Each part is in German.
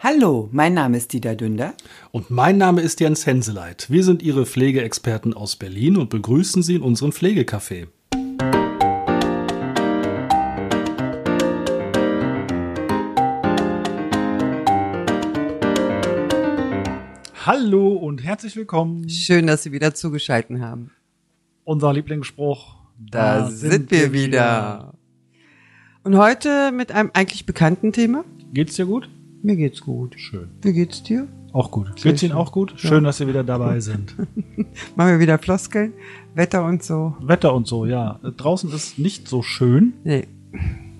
Hallo, mein Name ist Dieter Dünder. Und mein Name ist Jens Henseleit. Wir sind Ihre Pflegeexperten aus Berlin und begrüßen Sie in unserem Pflegecafé. Hallo und herzlich willkommen. Schön, dass Sie wieder zugeschaltet haben. Unser Lieblingsspruch. Da, da sind, sind, wir wieder. wieder. Und heute mit einem eigentlich bekannten Thema. Geht's dir gut? Mir geht's gut. Schön. Wie geht's dir? Auch gut. Sehr geht's Ihnen auch gut? Schön, ja. dass Sie wieder dabei sind. Machen wir wieder Floskeln. Wetter und so. Wetter und so, ja. Draußen ist nicht so schön. Nee.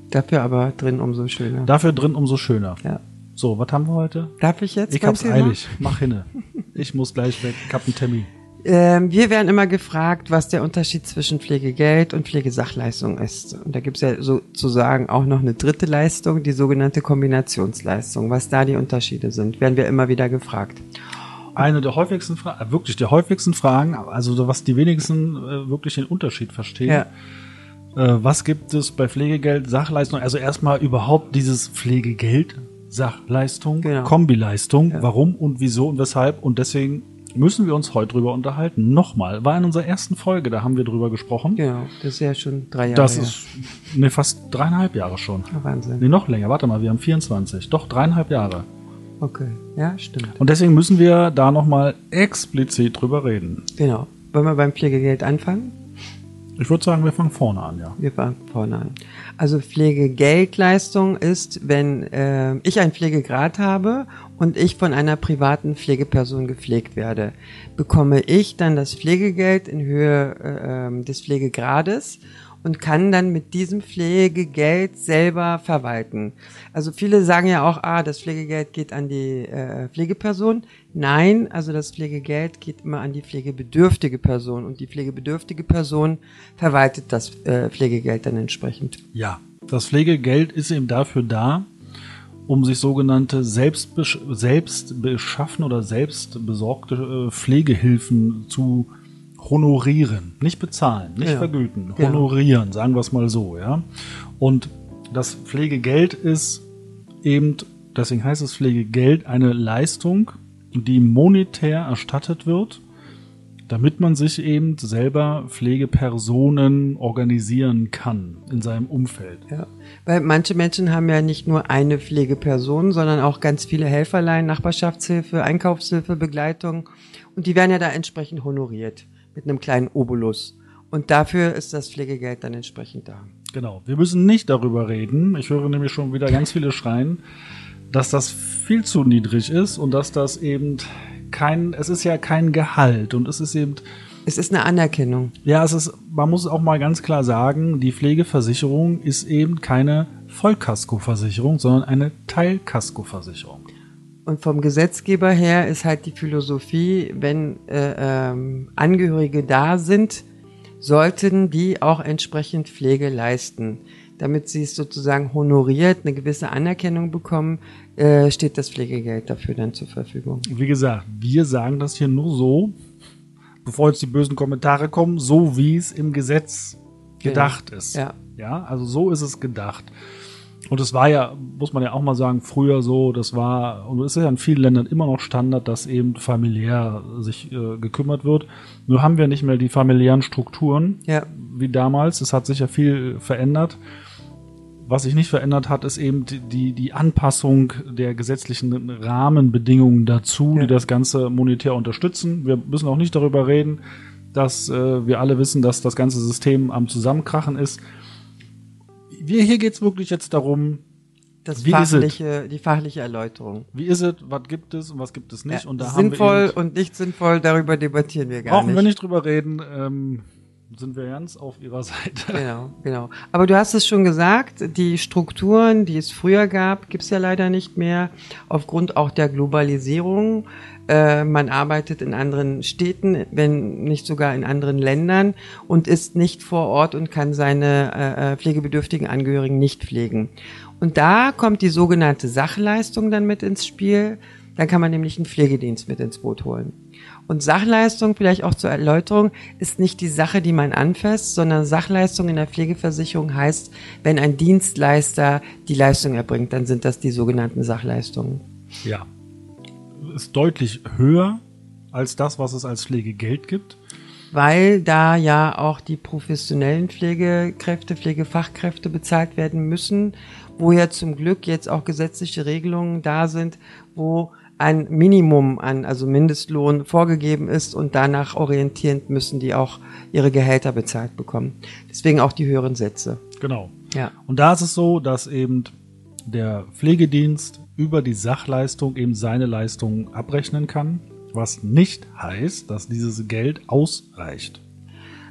Dafür aber drin umso schöner. Dafür drin umso schöner. Ja. So, was haben wir heute? Darf ich jetzt? Ich hab's Thema? eilig. Mach hinne. Ich muss gleich weg. Ich hab einen Termin. Ähm, wir werden immer gefragt, was der Unterschied zwischen Pflegegeld und Pflegesachleistung ist. Und da gibt es ja sozusagen auch noch eine dritte Leistung, die sogenannte Kombinationsleistung. Was da die Unterschiede sind, werden wir immer wieder gefragt. Eine der häufigsten Fragen, äh, wirklich der häufigsten Fragen, also was die wenigsten äh, wirklich den Unterschied verstehen. Ja. Äh, was gibt es bei Pflegegeld, Sachleistung? Also erstmal überhaupt dieses Pflegegeld, Sachleistung, genau. Kombileistung. Ja. Warum und wieso und weshalb? Und deswegen müssen wir uns heute drüber unterhalten. Nochmal, war in unserer ersten Folge, da haben wir drüber gesprochen. Genau, das ist ja schon drei Jahre. Das ist, ne, fast dreieinhalb Jahre schon. Ja, Wahnsinn. Ne, noch länger, warte mal, wir haben 24. Doch, dreieinhalb Jahre. Okay, ja, stimmt. Und deswegen müssen wir da nochmal explizit drüber reden. Genau. Wollen wir beim Pflegegeld anfangen? Ich würde sagen, wir fangen vorne an, ja. Wir fangen vorne an. Also Pflegegeldleistung ist, wenn äh, ich einen Pflegegrad habe und ich von einer privaten Pflegeperson gepflegt werde, bekomme ich dann das Pflegegeld in Höhe äh, ähm, des Pflegegrades und kann dann mit diesem Pflegegeld selber verwalten. Also viele sagen ja auch, ah, das Pflegegeld geht an die äh, Pflegeperson. Nein, also das Pflegegeld geht immer an die pflegebedürftige Person und die pflegebedürftige Person verwaltet das äh, Pflegegeld dann entsprechend. Ja, das Pflegegeld ist eben dafür da, um sich sogenannte selbst beschaffen oder selbst besorgte äh, Pflegehilfen zu honorieren, nicht bezahlen, nicht ja. vergüten, honorieren, ja. sagen wir es mal so, ja. Und das Pflegegeld ist eben, deswegen heißt es Pflegegeld, eine Leistung, die monetär erstattet wird damit man sich eben selber Pflegepersonen organisieren kann in seinem Umfeld. Ja, weil manche Menschen haben ja nicht nur eine Pflegeperson, sondern auch ganz viele Helferlein, Nachbarschaftshilfe, Einkaufshilfe, Begleitung und die werden ja da entsprechend honoriert mit einem kleinen Obolus. Und dafür ist das Pflegegeld dann entsprechend da. Genau. Wir müssen nicht darüber reden. Ich höre nämlich schon wieder ganz viele schreien, dass das viel zu niedrig ist und dass das eben kein, es ist ja kein Gehalt und es ist eben. Es ist eine Anerkennung. Ja, es ist, man muss auch mal ganz klar sagen, die Pflegeversicherung ist eben keine Vollkaskoversicherung, sondern eine Teilkaskoversicherung. Und vom Gesetzgeber her ist halt die Philosophie, wenn äh, ähm, Angehörige da sind, sollten die auch entsprechend Pflege leisten damit sie es sozusagen honoriert, eine gewisse Anerkennung bekommen, äh, steht das Pflegegeld dafür dann zur Verfügung. Wie gesagt, wir sagen das hier nur so, bevor jetzt die bösen Kommentare kommen, so wie es im Gesetz gedacht ist. Ja. ja, also so ist es gedacht. Und es war ja, muss man ja auch mal sagen, früher so, das war, und es ist ja in vielen Ländern immer noch Standard, dass eben familiär sich äh, gekümmert wird. Nur haben wir nicht mehr die familiären Strukturen ja. wie damals. Es hat sich ja viel verändert. Was sich nicht verändert hat, ist eben die, die Anpassung der gesetzlichen Rahmenbedingungen dazu, ja. die das Ganze monetär unterstützen. Wir müssen auch nicht darüber reden, dass äh, wir alle wissen, dass das ganze System am Zusammenkrachen ist. Wir, hier geht's wirklich jetzt darum, das wie fachliche, die fachliche Erläuterung. Wie ist es, was gibt es und was gibt es nicht? Ja, und da sinnvoll und nicht sinnvoll, darüber debattieren wir gar brauchen nicht. Brauchen wir nicht drüber reden. Ähm, sind wir ganz auf ihrer Seite. Genau, genau. Aber du hast es schon gesagt, die Strukturen, die es früher gab, gibt es ja leider nicht mehr, aufgrund auch der Globalisierung. Äh, man arbeitet in anderen Städten, wenn nicht sogar in anderen Ländern und ist nicht vor Ort und kann seine äh, äh pflegebedürftigen Angehörigen nicht pflegen. Und da kommt die sogenannte Sachleistung dann mit ins Spiel. Dann kann man nämlich einen Pflegedienst mit ins Boot holen. Und Sachleistung, vielleicht auch zur Erläuterung, ist nicht die Sache, die man anfasst, sondern Sachleistung in der Pflegeversicherung heißt, wenn ein Dienstleister die Leistung erbringt, dann sind das die sogenannten Sachleistungen. Ja. Ist deutlich höher als das, was es als Pflegegeld gibt. Weil da ja auch die professionellen Pflegekräfte, Pflegefachkräfte bezahlt werden müssen, wo ja zum Glück jetzt auch gesetzliche Regelungen da sind, wo ein Minimum an, also Mindestlohn vorgegeben ist und danach orientierend müssen die auch ihre Gehälter bezahlt bekommen. Deswegen auch die höheren Sätze. Genau. Ja. Und da ist es so, dass eben der Pflegedienst über die Sachleistung eben seine Leistungen abrechnen kann, was nicht heißt, dass dieses Geld ausreicht.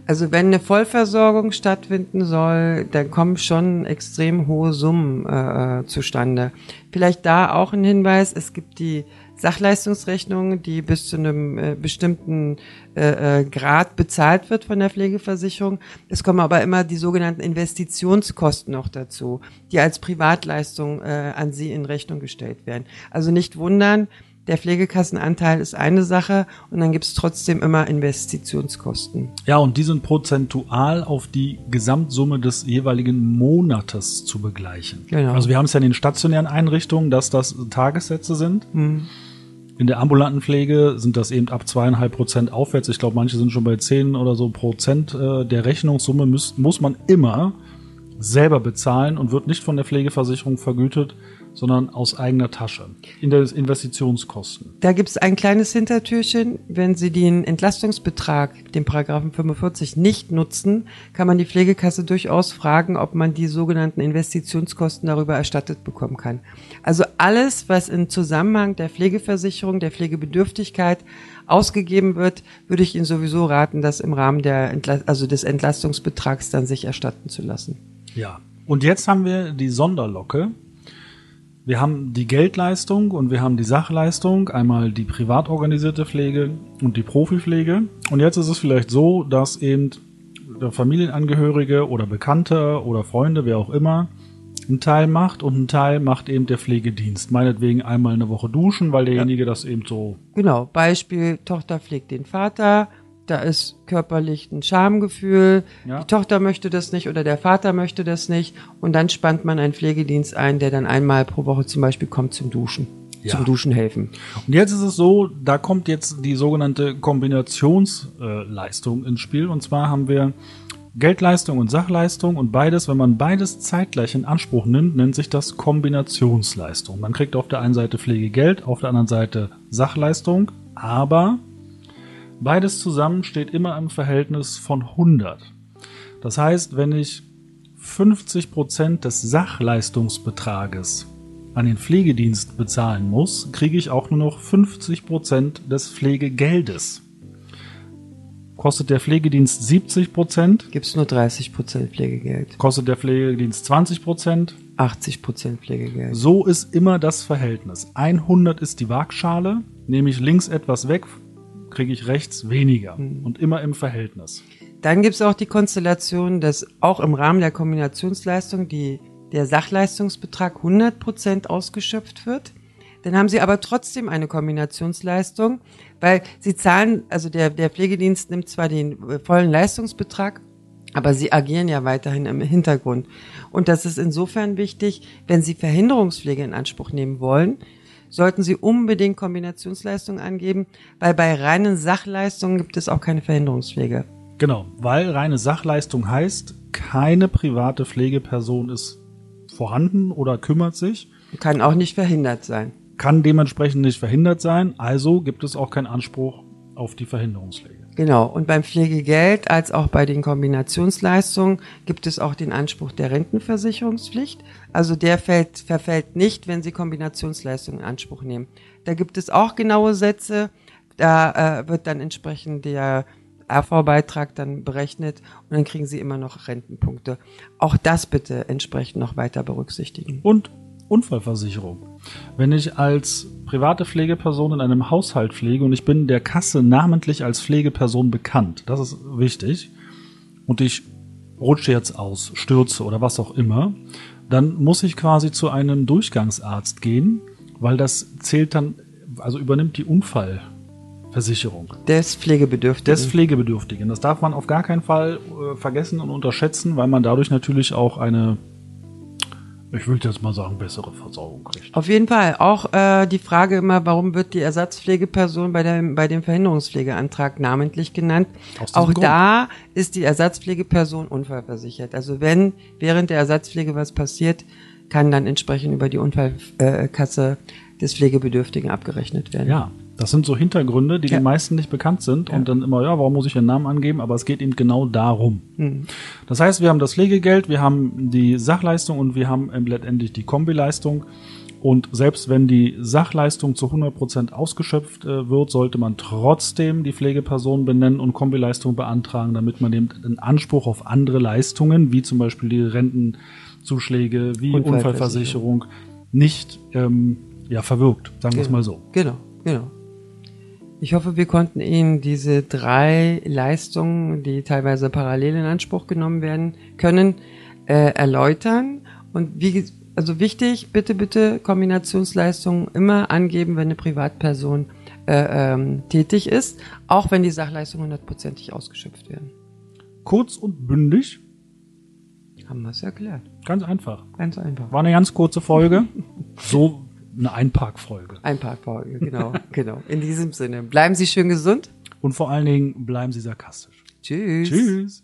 Also wenn eine Vollversorgung stattfinden soll, dann kommen schon extrem hohe Summen äh, zustande. Vielleicht da auch ein Hinweis, es gibt die Sachleistungsrechnung, die bis zu einem äh, bestimmten äh, äh, Grad bezahlt wird von der Pflegeversicherung. Es kommen aber immer die sogenannten Investitionskosten noch dazu, die als Privatleistung äh, an Sie in Rechnung gestellt werden. Also nicht wundern, der Pflegekassenanteil ist eine Sache und dann gibt es trotzdem immer Investitionskosten. Ja, und die sind prozentual auf die Gesamtsumme des jeweiligen Monates zu begleichen. Genau. Also wir haben es ja in den stationären Einrichtungen, dass das Tagessätze sind. Hm. In der ambulanten Pflege sind das eben ab zweieinhalb Prozent aufwärts. Ich glaube, manche sind schon bei zehn oder so Prozent äh, der Rechnungssumme muss, muss man immer selber bezahlen und wird nicht von der Pflegeversicherung vergütet, sondern aus eigener Tasche. In der Investitionskosten. Da gibt es ein kleines Hintertürchen. Wenn Sie den Entlastungsbetrag, den Paragraphen 45, nicht nutzen, kann man die Pflegekasse durchaus fragen, ob man die sogenannten Investitionskosten darüber erstattet bekommen kann. Also alles, was im Zusammenhang der Pflegeversicherung, der Pflegebedürftigkeit ausgegeben wird, würde ich Ihnen sowieso raten, das im Rahmen der Entla also des Entlastungsbetrags dann sich erstatten zu lassen. Ja. Und jetzt haben wir die Sonderlocke. Wir haben die Geldleistung und wir haben die Sachleistung, einmal die privat organisierte Pflege und die Profipflege. Und jetzt ist es vielleicht so, dass eben der Familienangehörige oder Bekannte oder Freunde, wer auch immer, einen Teil macht und einen Teil macht eben der Pflegedienst. Meinetwegen einmal eine Woche duschen, weil derjenige das eben so Genau, Beispiel, Tochter pflegt den Vater, da ist körperlich ein Schamgefühl, Ja. die Tochter möchte das nicht oder der Vater möchte das nicht und dann spannt man einen Pflegedienst ein, der dann einmal pro Woche zum Beispiel kommt zum Duschen, Ja. zum Duschen helfen. Und jetzt ist es so, da kommt jetzt die sogenannte Kombinationsleistung ins Spiel. Und zwar haben wir Geldleistung und Sachleistung und beides, wenn man beides zeitgleich in Anspruch nimmt, nennt sich das Kombinationsleistung. Man kriegt auf der einen Seite Pflegegeld, auf der anderen Seite Sachleistung, aber beides zusammen steht immer im Verhältnis von 100. Das heißt, wenn ich 50% des Sachleistungsbetrages an den Pflegedienst bezahlen muss, kriege ich auch nur noch 50% des Pflegegeldes. Kostet der Pflegedienst 70%, Gibt's nur 30 Prozent Pflegegeld, kostet der Pflegedienst 20%. 80 Prozent Pflegegeld. So ist immer das Verhältnis. 100 ist die Waagschale, nehme ich links etwas weg, kriege ich rechts weniger. Und immer im Verhältnis. Dann gibt's auch die Konstellation, dass auch im Rahmen der Kombinationsleistung die, der Sachleistungsbetrag 100 Prozent ausgeschöpft wird. Dann haben sie aber trotzdem eine Kombinationsleistung, weil sie zahlen, also der, der Pflegedienst nimmt zwar den äh, vollen Leistungsbetrag, aber sie agieren ja weiterhin im Hintergrund. Und das ist insofern wichtig, wenn Sie Verhinderungspflege in Anspruch nehmen wollen, sollten Sie unbedingt Kombinationsleistungen angeben, weil bei reinen Sachleistungen gibt es auch keine Verhinderungspflege. Genau, weil reine Sachleistung heißt, keine private Pflegeperson ist vorhanden oder kümmert sich, Kann auch nicht verhindert sein. kann dementsprechend nicht verhindert sein, also gibt es auch keinen Anspruch auf die Verhinderungspflege. Genau. Und beim Pflegegeld als auch bei den Kombinationsleistungen gibt es auch den Anspruch der Rentenversicherungspflicht. Also der fällt, verfällt nicht, wenn Sie Kombinationsleistungen in Anspruch nehmen. Da gibt es auch genaue Sätze. Da äh, wird dann entsprechend der AV-Beitrag dann berechnet und dann kriegen Sie immer noch Rentenpunkte. Auch das bitte entsprechend noch weiter berücksichtigen. Und Unfallversicherung. Wenn ich als private Pflegeperson in einem Haushalt pflege und ich bin der Kasse namentlich als Pflegeperson bekannt, das ist wichtig, und ich rutsche jetzt aus, stürze oder was auch immer, dann muss ich quasi zu einem Durchgangsarzt gehen, weil das zählt dann, also übernimmt die Unfallversicherung Des Pflegebedürftigen. des Pflegebedürftigen. Das darf man auf gar keinen Fall äh, vergessen und unterschätzen, weil man dadurch natürlich auch eine ich würde jetzt mal sagen, bessere Versorgung kriegt. Auf jeden Fall. Auch äh, die Frage immer, warum wird die Ersatzpflegeperson bei, der, bei dem Verhinderungspflegeantrag namentlich genannt? Auch Grund. da ist die Ersatzpflegeperson unfallversichert. Also wenn während der Ersatzpflege was passiert, kann dann entsprechend über die Unfallkasse des Pflegebedürftigen abgerechnet werden. Ja, das sind so Hintergründe, die ja. den meisten nicht bekannt sind ja. und dann immer, ja, warum muss ich den Namen angeben? Aber es geht eben genau darum. Mhm. Das heißt, wir haben das Pflegegeld, wir haben die Sachleistung und wir haben letztendlich die Kombileistung. Und selbst wenn die Sachleistung zu 100 Prozent ausgeschöpft äh, wird, sollte man trotzdem die Pflegeperson benennen und Kombileistung beantragen, damit man eben den Anspruch auf andere Leistungen, wie zum Beispiel die Rentenzuschläge, wie Unfallversicherung, nicht ähm, ja, verwirkt, sagen wir es genau. mal so. Genau, genau. Ich hoffe, wir konnten Ihnen diese drei Leistungen, die teilweise parallel in Anspruch genommen werden können, äh, erläutern. Und wie, also wichtig, bitte, bitte Kombinationsleistungen immer angeben, wenn eine Privatperson äh, ähm, tätig ist, auch wenn die Sachleistungen hundertprozentig ausgeschöpft werden. Kurz und bündig. Haben wir es erklärt. Ganz einfach. Ganz einfach. War eine ganz kurze Folge. so eine Einparkfolge. Einparkfolge, genau, genau. In diesem Sinne. Bleiben Sie schön gesund. Und vor allen Dingen bleiben Sie sarkastisch. Tschüss. Tschüss.